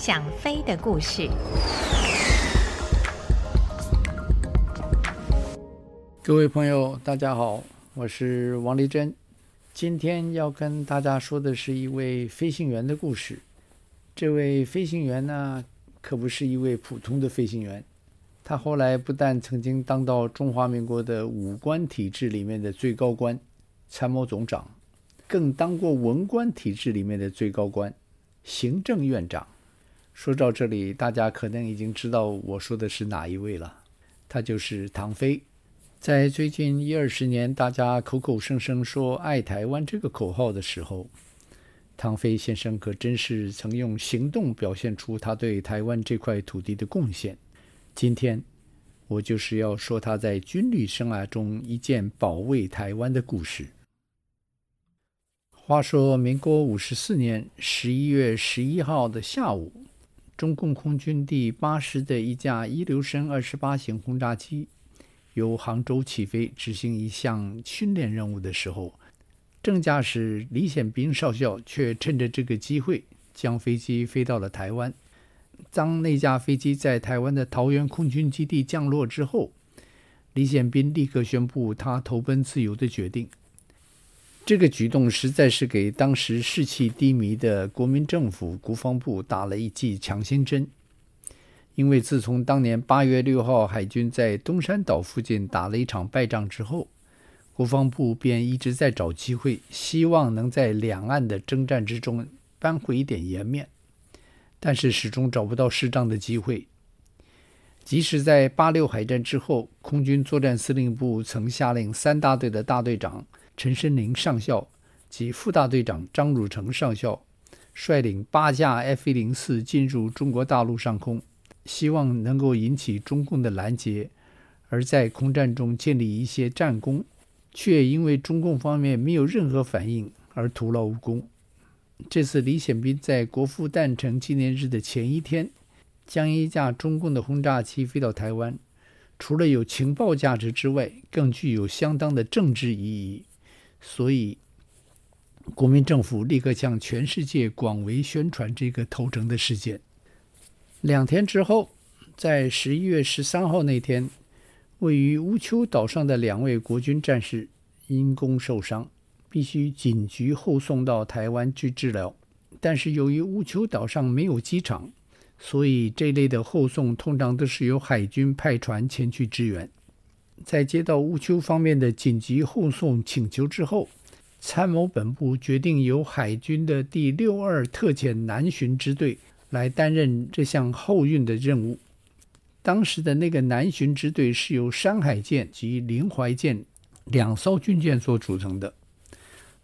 想飞的故事。各位朋友，大家好，我是王丽珍。今天要跟大家说的是一位飞行员的故事。这位飞行员呢，可不是一位普通的飞行员。他后来不但曾经当到中华民国的武官体制里面的最高官，参谋总长，更当过文官体制里面的最高官，行政院长。说到这里，大家可能已经知道我说的是哪一位了。他就是唐飞。在最近一二十年，大家口口声声说“爱台湾”这个口号的时候，唐飞先生可真是曾用行动表现出他对台湾这块土地的贡献。今天，我就是要说他在军旅生涯中一件保卫台湾的故事。话说，民国五十四年十一月十一号的下午，中共空军第八师的一架伊留申二十八型轰炸机由杭州起飞，执行一项训练任务的时候，正驾驶李显斌少校却趁着这个机会，将飞机飞到了台湾。当那架飞机在台湾的桃园空军基地降落之后，李显斌立刻宣布他投奔自由的决定。这个举动实在是给当时士气低迷的国民政府国防部打了一剂强心针。因为自从当年八月六号海军在东山岛附近打了一场败仗之后，国防部便一直在找机会，希望能在两岸的征战之中扳回一点颜面。但是始终找不到适当的机会。即使在八六海战之后，空军作战司令部曾下令三大队的大队长陈申林上校及副大队长张汝成上校率领八架 F 一零四进入中国大陆上空，希望能够引起中共的拦截，而在空战中建立一些战功，却因为中共方面没有任何反应而徒劳无功。这次李显斌在国父诞辰纪念日的前一天，将一架中共的轰炸机飞到台湾，除了有情报价值之外，更具有相当的政治意义。所以，国民政府立刻向全世界广为宣传这个投诚的事件。两天之后，在十一月十三号那天，位于乌丘岛上的两位国军战士因公受伤。必须紧急后送到台湾去治疗，但是由于乌丘岛上没有机场，所以这类的后送通常都是由海军派船前去支援。在接到乌丘方面的紧急护送请求之后，参谋本部决定由海军的第六二特遣南巡支队来担任这项后运的任务。当时的那个南巡支队是由山海舰及临淮舰两艘军舰所组成的。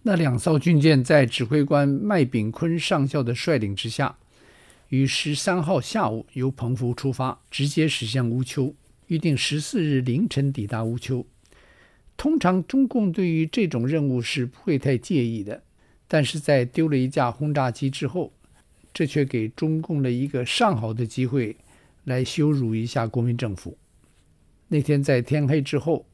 那两艘军舰在指挥官麦炳坤上校的率领之下，于十三号下午由澎湖出发，直接驶向乌丘，预定十四日凌晨抵达乌丘。通常中共对于这种任务是不会太介意的，但是在丢了一架轰炸机之后，这却给中共了一个上好的机会，来羞辱一下国民政府。那天在天黑之后，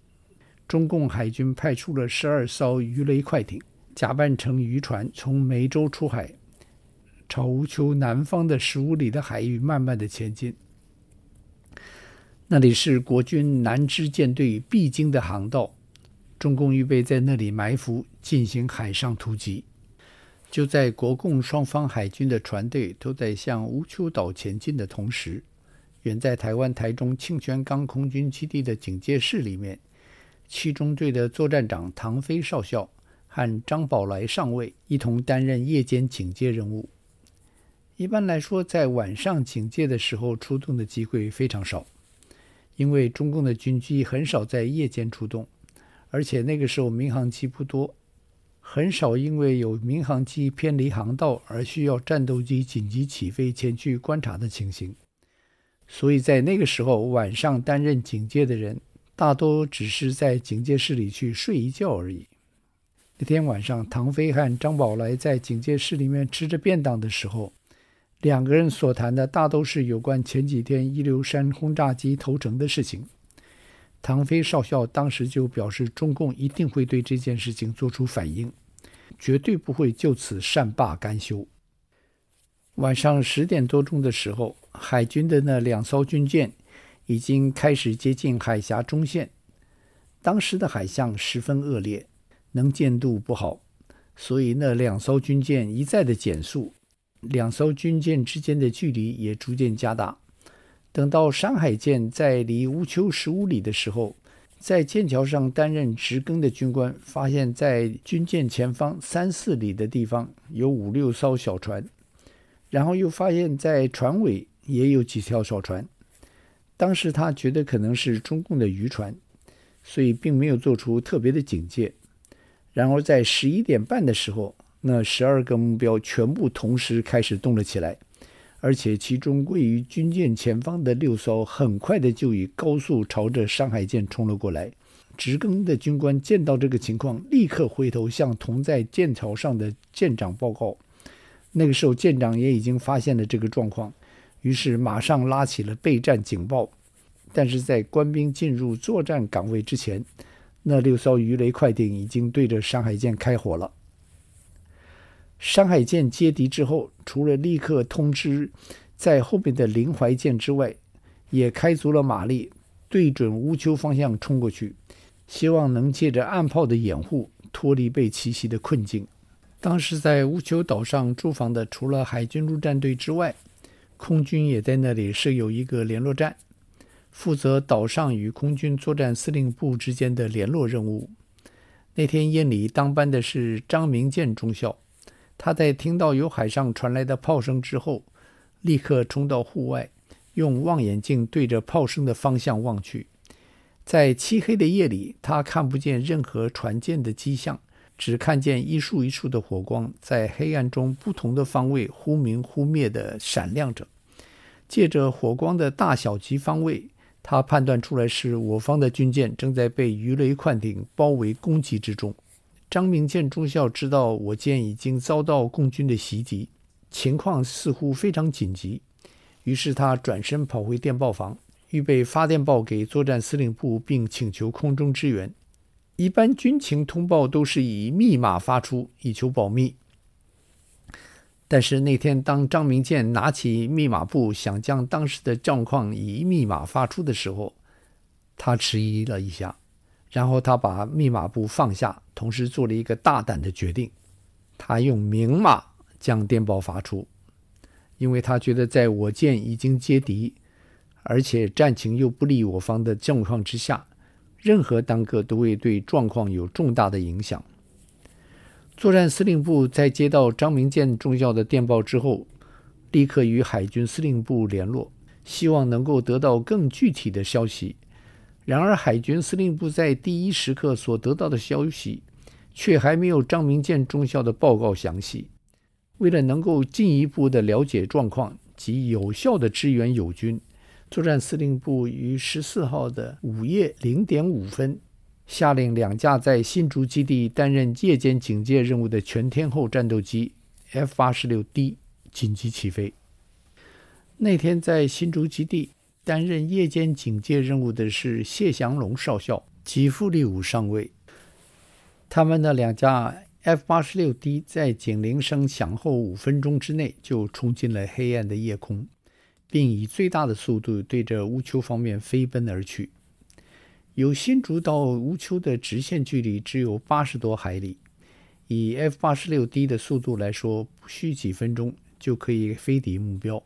中共海军派出了十二艘鱼雷快艇。假扮成渔船，从梅州出海，朝乌丘南方的十五里的海域慢慢的前进。那里是国军南支舰队必经的航道，中共预备在那里埋伏，进行海上突击。就在国共双方海军的船队都在向乌丘岛前进的同时，远在台湾台中清泉岗空军基地的警戒室里面，七中队的作战长唐飞少校。和张宝来上尉一同担任夜间警戒任务。一般来说，在晚上警戒的时候出动的机会非常少，因为中共的军机很少在夜间出动，而且那个时候民航机不多，很少因为有民航机偏离航道而需要战斗机紧急起飞前去观察的情形。所以在那个时候，晚上担任警戒的人大多只是在警戒室里去睡一觉而已。那天晚上，唐飞和张宝来在警戒室里面吃着便当的时候，两个人所谈的大都是有关前几天伊留申轰炸机投诚的事情。唐飞少校当时就表示，中共一定会对这件事情做出反应，绝对不会就此善罢甘休。晚上十点多钟的时候，海军的那两艘军舰已经开始接近海峡中线。当时的海象十分恶劣，能见度不好，所以那两艘军舰一再的减速，两艘军舰之间的距离也逐渐加大。等到山海舰在离乌丘十五里的时候，在舰桥上担任值更的军官发现，在军舰前方三四里的地方有五六艘小船。然后又发现，在船尾也有几条小船。当时他觉得可能是中共的渔船，所以并没有做出特别的警戒。然而在十一点半的时候，那十二个目标全部同时开始动了起来，而且其中位于军舰前方的六艘很快的就以高速朝着山海舰冲了过来。值更的军官见到这个情况，立刻回头向同在舰桥上的舰长报告。那个时候，舰长也已经发现了这个状况，于是马上拉起了备战警报。但是在官兵进入作战岗位之前，那六艘鱼雷快艇已经对着山海舰开火了。山海舰接敌之后，除了立刻通知在后面的临淮舰之外，也开足了马力，对准乌丘方向冲过去，希望能借着岸炮的掩护，脱离被奇袭的困境。当时在乌丘岛上驻防的，除了海军陆战队之外，空军也在那里设有一个联络站，负责岛上与空军作战司令部之间的联络任务。那天夜里当班的是张明建中校，他在听到有海上传来的炮声之后，立刻冲到户外，用望远镜对着炮声的方向望去。在漆黑的夜里，他看不见任何船舰的迹象。只看见一束一束的火光在黑暗中不同的方位忽明忽灭地闪亮着。借着火光的大小及方位，他判断出来是我方的军舰正在被鱼雷快艇包围攻击之中。张明建中校知道我舰已经遭到共军的袭击，情况似乎非常紧急，于是他转身跑回电报房，预备发电报给作战司令部，并请求空中支援。一般军情通报都是以密码发出，以求保密。但是那天，当张明建拿起密码簿，想将当时的状况以密码发出的时候，他迟疑了一下，然后他把密码簿放下，同时做了一个大胆的决定：他用明码将电报发出，因为他觉得在我舰已经接敌，而且战情又不利我方的状况之下。任何耽搁都会对状况有重大的影响。作战司令部在接到张明建中校的电报之后，立刻与海军司令部联络，希望能够得到更具体的消息。然而，海军司令部在第一时刻所得到的消息，却还没有张明建中校的报告详细。为了能够进一步的了解状况及有效的支援友军。作战司令部于十四号的午夜零点五分，下令两架在新竹基地担任夜间警戒任务的全天候战斗机 F 八十六 D 紧急起飞。那天在新竹基地担任夜间警戒任务的是谢祥龙少校及傅立武上尉。他们的两架 F 八十六 D 在警铃声响后五分钟之内就冲进了黑暗的夜空。并以最大的速度对着乌丘方面飞奔而去。由新竹到乌丘的直线距离只有八十多海里，以 F 八十六 D 的速度来说，不需几分钟就可以飞抵目标。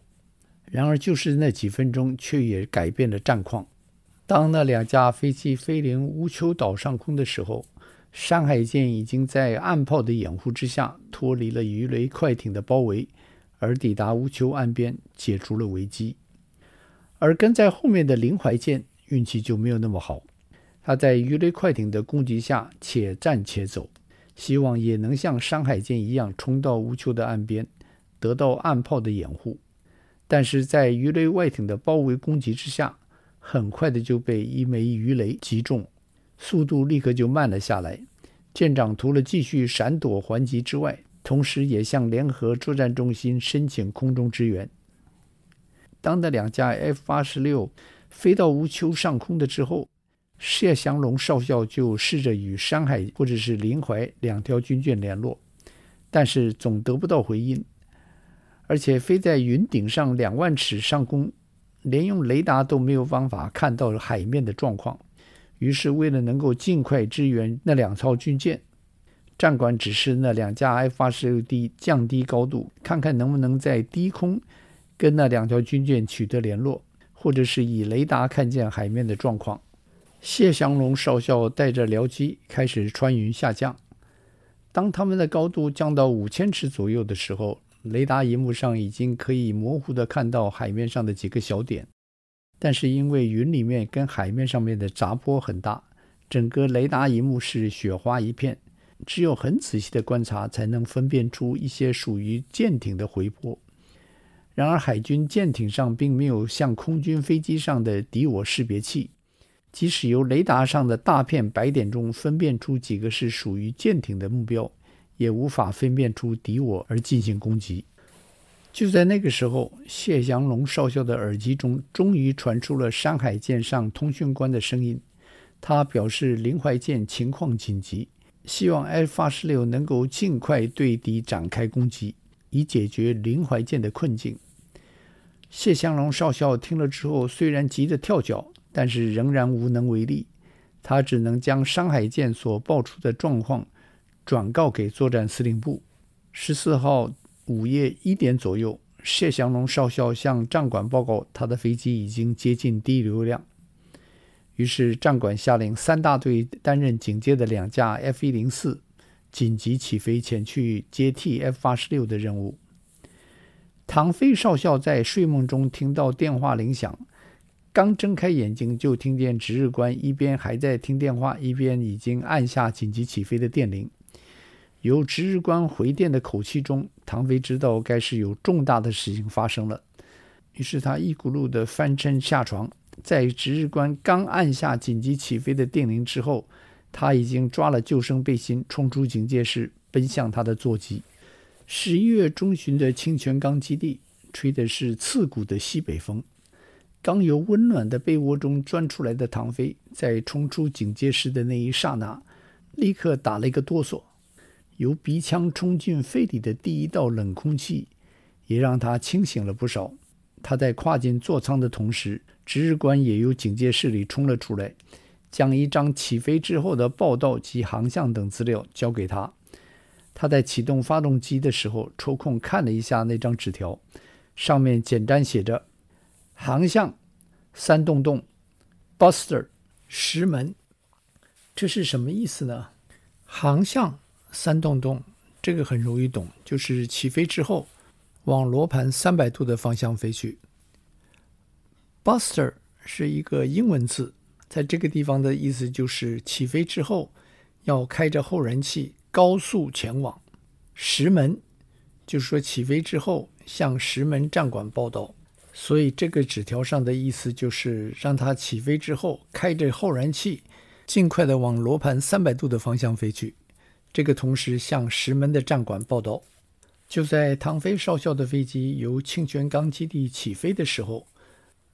然而，就是那几分钟，却也改变了战况。当那两架飞机飞临乌丘岛上空的时候，山海舰已经在岸炮的掩护之下脱离了鱼雷快艇的包围。而抵达乌丘岸边，解除了危机。而跟在后面的林怀舰运气就没有那么好，他在鱼雷快艇的攻击下，且战且走，希望也能像山海舰一样冲到乌丘的岸边，得到岸炮的掩护。但是在鱼雷外艇的包围攻击之下，很快的就被一枚鱼雷击中，速度立刻就慢了下来。舰长除了继续闪躲还击之外，同时也向联合作战中心申请空中支援。当那两架 F 八十六飞到乌丘上空的之后，谢祥龙少校就试着与山海或者是临淮两条军舰联络，但是总得不到回音。而且飞在云顶上两万尺上空，连用雷达都没有办法看到海面的状况。于是，为了能够尽快支援那两艘军舰，战管指示那两架 F-86D 降低高度，看看能不能在低空跟那两条军舰取得联络，或者是以雷达看见海面的状况。谢祥龙少校带着僚机开始穿云下降。当他们的高度降到五千尺左右的时候，雷达荧幕上已经可以模糊地看到海面上的几个小点。但是因为云里面跟海面上面的杂波很大，整个雷达荧幕是雪花一片，只有很仔细的观察才能分辨出一些属于舰艇的回波。然而海军舰艇上并没有像空军飞机上的敌我识别器，即使由雷达上的大片白点中分辨出几个是属于舰艇的目标，也无法分辨出敌我而进行攻击。就在那个时候，谢祥龙少校的耳机中终于传出了山海舰上通讯官的声音。他表示，临淮舰情况紧急，希望 F-86 能够尽快对敌展开攻击，以解决临淮舰的困境。谢祥龙少校听了之后，虽然急得跳脚，但是仍然无能为力。他只能将山海舰所报出的状况转告给作战司令部。十四号。午夜一点左右，谢祥龙少校向战管报告，他的飞机已经接近低流量。于是战管下令三大队担任警戒的两架 F 一零四紧急起飞前去接替 F 八十六的任务。唐飞少校在睡梦中听到电话铃响，刚睁开眼睛就听见值日官一边还在听电话，一边已经按下紧急起飞的电铃。由值日官回电的口气中，唐飞知道该是有重大的事情发生了。于是他一骨碌地翻身下床，在值日官刚按下紧急起飞的电铃之后，他已经抓了救生背心，冲出警戒室，奔向他的座机。十一月中旬的清泉岗基地，吹的是刺骨的西北风。刚由温暖的被窝中钻出来的唐飞，在冲出警戒室的那一刹那，立刻打了一个哆嗦。由鼻腔冲进肺里的第一道冷空气，也让他清醒了不少。他在跨进座舱的同时，值日官也由警戒室里冲了出来，将一张起飞之后的报道及航向等资料交给他。他在启动发动机的时候，抽空看了一下那张纸条，上面简单写着：“航向三洞洞，Buster 石门。”这是什么意思呢？航向。三洞洞，这个很容易懂，就是起飞之后往罗盘三百度的方向飞去。Buster 是一个英文字，在这个地方的意思就是起飞之后要开着后燃器高速前往。石门就是说起飞之后向石门站管报道，所以这个纸条上的意思就是让他起飞之后开着后燃器，尽快的往罗盘三百度的方向飞去。这个同时向石门的战管报道，就在唐飞少校的飞机由清泉岗基地起飞的时候，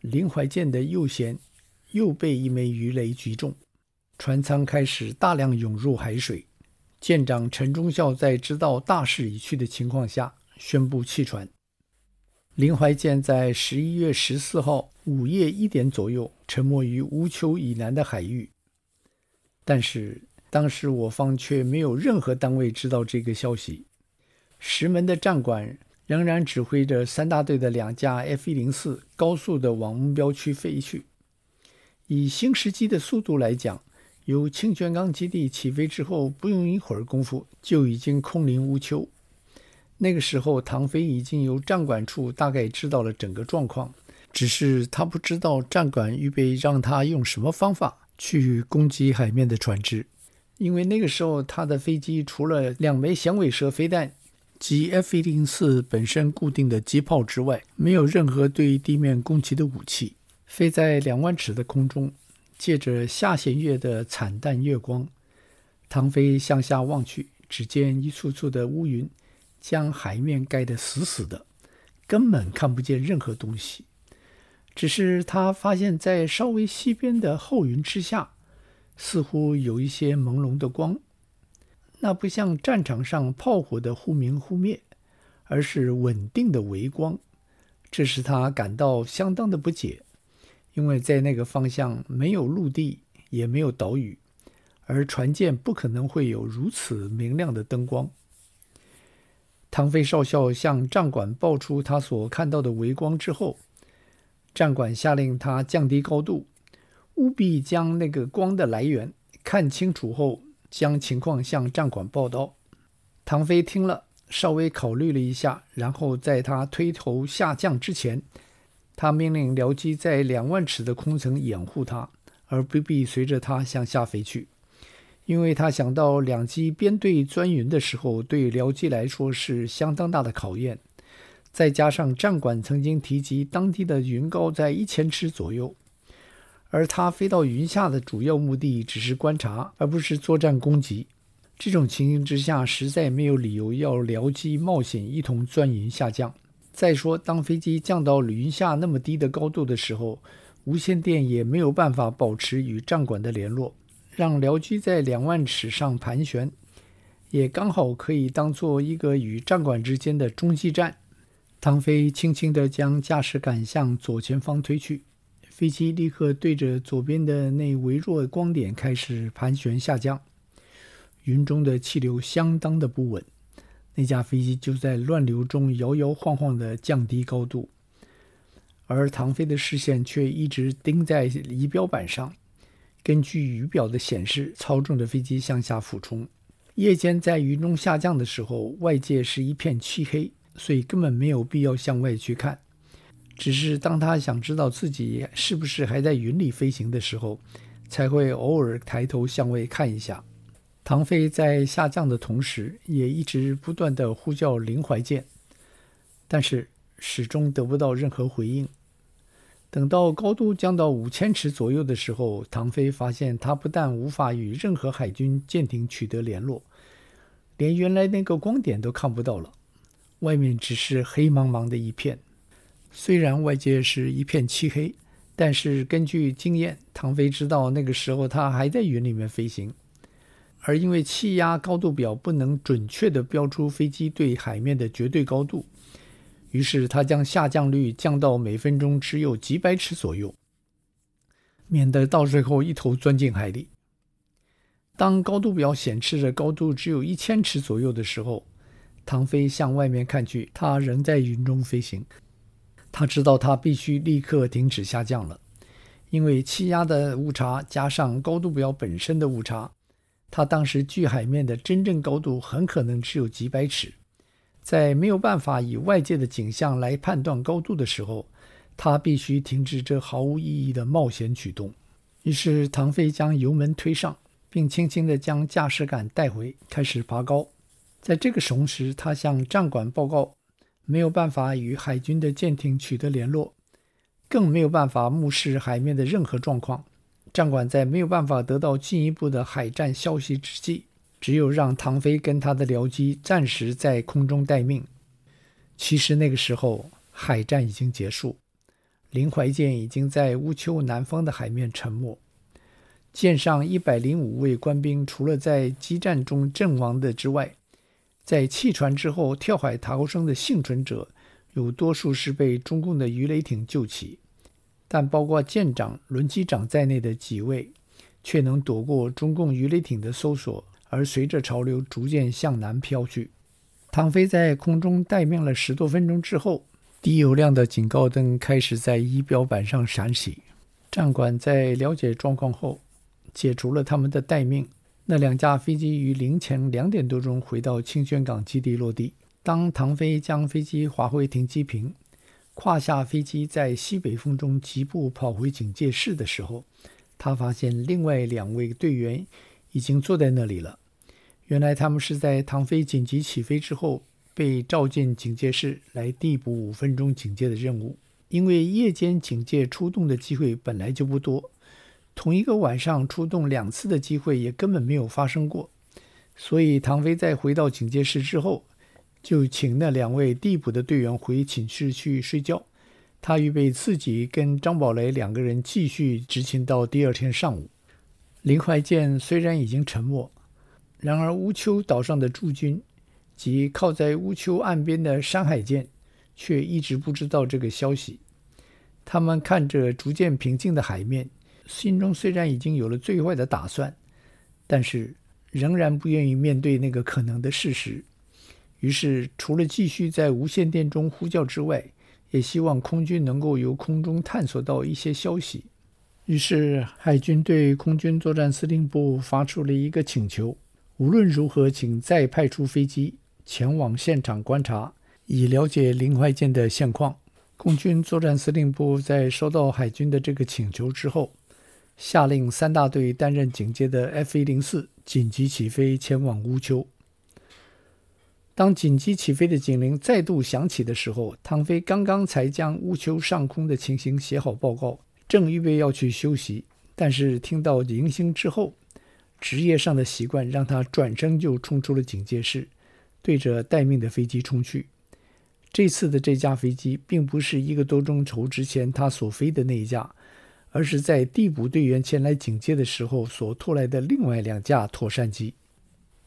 林怀建的右舷又被一枚鱼雷击中，船舱开始大量涌入海水。舰长陈忠孝在知道大势已去的情况下，宣布弃船。林怀建在十一月十四号午夜一点左右沉没于乌丘以南的海域，但是。当时我方却没有任何单位知道这个消息。石门的战管仍然指挥着三大队的两架 F-104 高速地往目标区飞去。以新石机的速度来讲，由清泉岗基地起飞之后，不用一会儿功夫就已经空灵无丘。那个时候，唐飞已经由战管处大概知道了整个状况，只是他不知道战管预备让他用什么方法去攻击海面的船只。因为那个时候，他的飞机除了两枚响尾蛇飞弹及 F-104 本身固定的机炮之外，没有任何对地面攻击的武器。飞在两万尺的空中，借着下弦月的惨淡月光，唐飞向下望去，只见一簇簇的乌云将海面盖得死死的，根本看不见任何东西。只是他发现，在稍微西边的厚云之下。似乎有一些朦胧的光，那不像战场上炮火的忽明忽灭，而是稳定的微光，这使他感到相当的不解，因为在那个方向没有陆地，也没有岛屿，而船舰不可能会有如此明亮的灯光。唐飞少校向战管报出他所看到的微光之后，战管下令他降低高度，务必将那个光的来源看清楚后，将情况向帐管报道。唐飞听了，稍微考虑了一下，然后在他推头下降之前，他命令僚机在两万尺的空层掩护他，而不必随着他向下飞去。因为他想到两机编队钻云的时候，对僚机来说是相当大的考验。再加上战管曾经提及当地的云高在一千尺左右，而他飞到云下的主要目的只是观察，而不是作战攻击。这种情形之下，实在没有理由要僚机冒险一同钻云下降。再说，当飞机降到云下那么低的高度的时候，无线电也没有办法保持与战管的联络。让僚机在两万尺上盘旋，也刚好可以当做一个与战管之间的中继站。唐飞轻轻地将驾驶杆向左前方推去，飞机立刻对着左边的那微弱光点开始盘旋下降。云中的气流相当的不稳，那架飞机就在乱流中摇摇晃晃地降低高度，而唐飞的视线却一直盯在仪表板上。根据仪表的显示，操纵着飞机向下俯冲。夜间在云中下降的时候，外界是一片漆黑，所以根本没有必要向外去看。只是当他想知道自己是不是还在云里飞行的时候，才会偶尔抬头向外看一下。唐飞在下降的同时，也一直不断的呼叫林怀建，但是始终得不到任何回应。等到高度降到五千尺左右的时候，唐飞发现他不但无法与任何海军舰艇取得联络，连原来那个光点都看不到了，外面只是黑茫茫的一片。虽然外界是一片漆黑，但是根据经验，唐飞知道那个时候他还在云里面飞行，而因为气压高度表不能准确地标出飞机对海面的绝对高度。于是他将下降率降到每分钟只有几百尺左右，免得到最后一头钻进海里。当高度表显示着高度只有一千尺左右的时候，唐飞向外面看去，他仍在云中飞行。他知道他必须立刻停止下降了，因为气压的误差加上高度表本身的误差，他当时距海面的真正高度很可能只有几百尺。在没有办法以外界的景象来判断高度的时候，他必须停止这毫无意义的冒险举动。于是，唐飞将油门推上，并轻轻地将驾驶杆带回，开始爬高。在这个同时，他向战管报告，没有办法与海军的舰艇取得联络，更没有办法目视海面的任何状况。战管在没有办法得到进一步的海战消息之际，只有让唐飞跟他的僚机暂时在空中待命。其实那个时候，海战已经结束，林怀舰已经在乌丘南方的海面沉没。舰上一百零五位官兵，除了在激战中阵亡的之外，在弃船之后跳海逃生的幸存者，有多数是被中共的鱼雷艇救起，但包括舰长、轮机长在内的几位，却能躲过中共鱼雷艇的搜索。而随着潮流逐渐向南飘去，唐飞在空中待命了十多分钟之后，低油量的警告灯开始在仪表板上闪起。战管在了解状况后，解除了他们的待命。那两架飞机于凌晨两点多钟回到清泉港基地落地。当唐飞将飞机滑回停机坪，跨下飞机，在西北风中疾步跑回警戒室的时候，他发现另外两位队员已经坐在那里了。原来他们是在唐飞紧急起飞之后被召进警戒室来递补五分钟警戒的任务。因为夜间警戒出动的机会本来就不多，同一个晚上出动两次的机会也根本没有发生过，所以唐飞在回到警戒室之后，就请那两位递补的队员回寝室去睡觉，他预备自己跟张宝雷两个人继续执勤到第二天上午。林怀舰虽然已经沉没。然而，乌丘岛上的驻军及靠在乌丘岸边的山海舰却一直不知道这个消息。他们看着逐渐平静的海面，心中虽然已经有了最坏的打算，但是仍然不愿意面对那个可能的事实。于是，除了继续在无线电中呼叫之外，也希望空军能够由空中探索到一些消息。于是，海军对空军作战司令部发出了一个请求：无论如何，请再派出飞机前往现场观察，以了解临淮舰的现况。空军作战司令部在收到海军的这个请求之后，下令三大队担任警戒的 F 一零四紧急起飞前往乌丘。当紧急起飞的警铃再度响起的时候，唐飞刚刚才将乌丘上空的情形写好报告，正预备要去休息，但是听到铃声之后，职业上的习惯让他转身就冲出了警戒室，对着待命的飞机冲去。这次的这架飞机并不是一个多钟头之前他所飞的那一架，而是在递补队员前来警戒的时候所拖来的另外两架妥善机。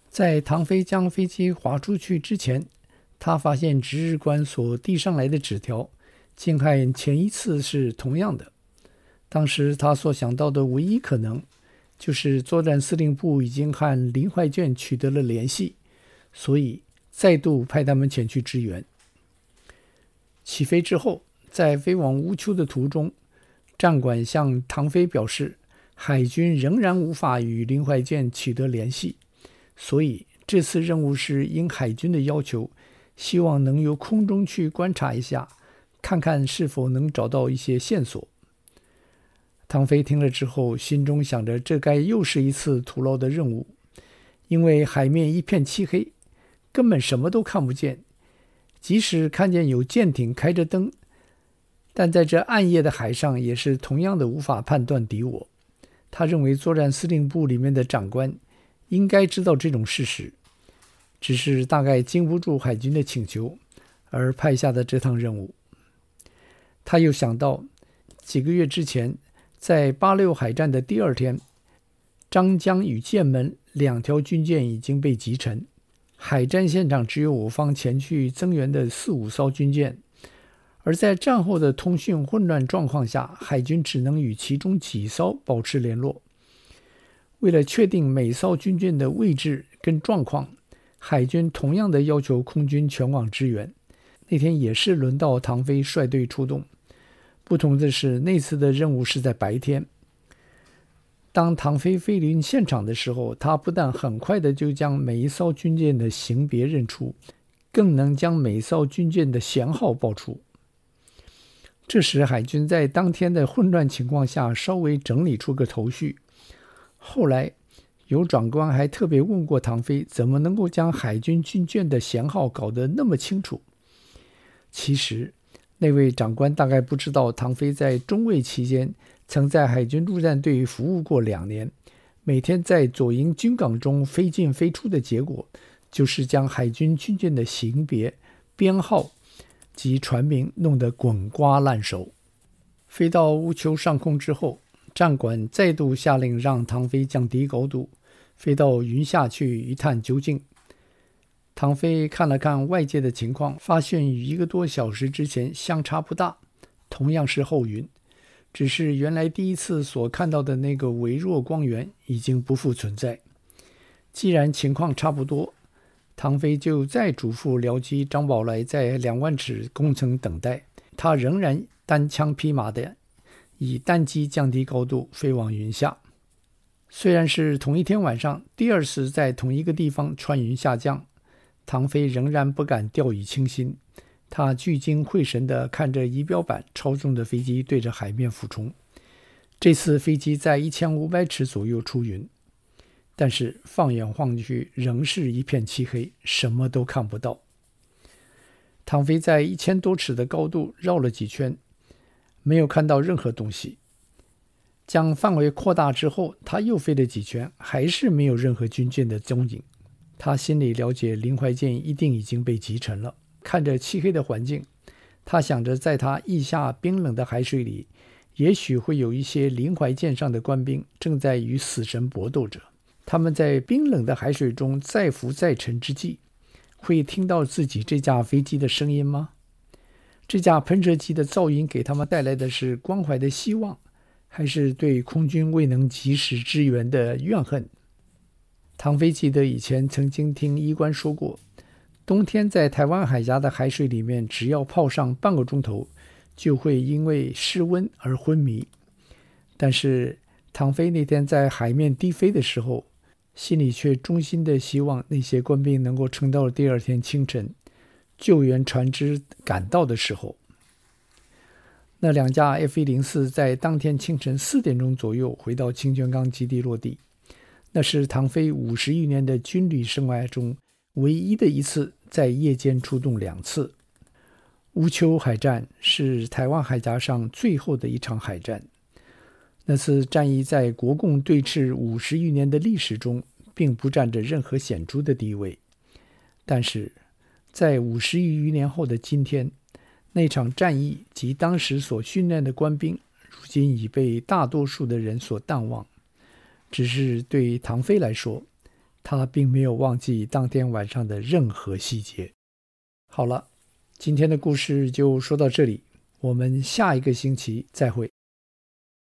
在唐飞将飞机划出去之前，他发现值日官所递上来的纸条，竟和前一次是同样的。当时他所想到的唯一可能，就是作战司令部已经和林怀卷取得了联系，所以再度派他们前去支援。起飞之后，在飞往乌丘的途中，战管向唐飞表示，海军仍然无法与林怀舰取得联系，所以这次任务是应海军的要求，希望能由空中去观察一下，看看是否能找到一些线索。唐飞听了之后，心中想着，这该又是一次徒劳的任务，因为海面一片漆黑，根本什么都看不见。即使看见有舰艇开着灯，但在这暗夜的海上也是同样的无法判断敌我。他认为作战司令部里面的长官应该知道这种事实，只是大概经不住海军的请求而派下的这趟任务。他又想到几个月之前，在八六海战的第二天，张江与剑门两条军舰已经被击沉。海战现场只有我方前去增援的四五艘军舰，而在战后的通讯混乱状况下，海军只能与其中几艘保持联络。为了确定每艘军舰的位置跟状况，海军同样的要求空军前往支援。那天也是轮到唐飞率队出动，不同的是，那次的任务是在白天。当唐飞飞临现场的时候，他不但很快的就将每一艘军舰的型别认出，更能将每艘军舰的舷号报出。这时，海军在当天的混乱情况下，稍微整理出个头绪。后来，有长官还特别问过唐飞，怎么能够将海军军舰的舷号搞得那么清楚？其实，那位长官大概不知道，唐飞在中尉期间，曾在海军陆战队服务过两年，每天在左营军港中飞进飞出的结果，就是将海军军舰的型别、编号及船名弄得滚瓜烂熟。飞到乌丘上空之后，战管再度下令让唐飞降低高度，飞到云下去一探究竟。唐飞看了看外界的情况，发现与一个多小时之前相差不大，同样是厚云。只是原来第一次所看到的那个微弱光源已经不复存在。既然情况差不多，唐飞就再嘱咐僚机张宝来在两万尺空层等待。他仍然单枪匹马的以单机降低高度飞往云下。虽然是同一天晚上，第二次在同一个地方穿云下降，唐飞仍然不敢掉以轻心。他聚精会神地看着仪表板，超重的飞机对着海面俯冲。这次飞机在一千五百尺左右出云，但是放眼望去，仍是一片漆黑，什么都看不到。唐飞在一千多尺的高度绕了几圈，没有看到任何东西。将范围扩大之后，他又飞了几圈，还是没有任何军舰的踪影。他心里了解，临淮舰一定已经被击沉了。看着漆黑的环境，他想着，在他翼下冰冷的海水里，也许会有一些临淮舰上的官兵正在与死神搏斗着。他们在冰冷的海水中载浮载沉之际，会听到自己这架飞机的声音吗？这架喷射机的噪音给他们带来的是关怀的希望，还是对空军未能及时支援的怨恨？唐飞记得以前曾经听医官说过，冬天在台湾海峡的海水里面，只要泡上半个钟头，就会因为失温而昏迷。但是唐飞那天在海面低飞的时候，心里却衷心的希望那些官兵能够撑到第二天清晨。救援船只赶到的时候，那两架 F-104 在当天清晨四点钟左右回到清泉岗基地落地。那是唐飞五十余年的军旅生涯中唯一的一次在夜间出动两次。乌丘海战是台湾海峡上最后的一场海战。那次战役在国共对峙五十余年的历史中，并不占着任何显著的地位，但是。在五十余年后的今天，那场战役及当时所训练的官兵，如今已被大多数的人所淡忘。只是对唐飞来说，他并没有忘记当天晚上的任何细节。好了，今天的故事就说到这里，我们下一个星期再会。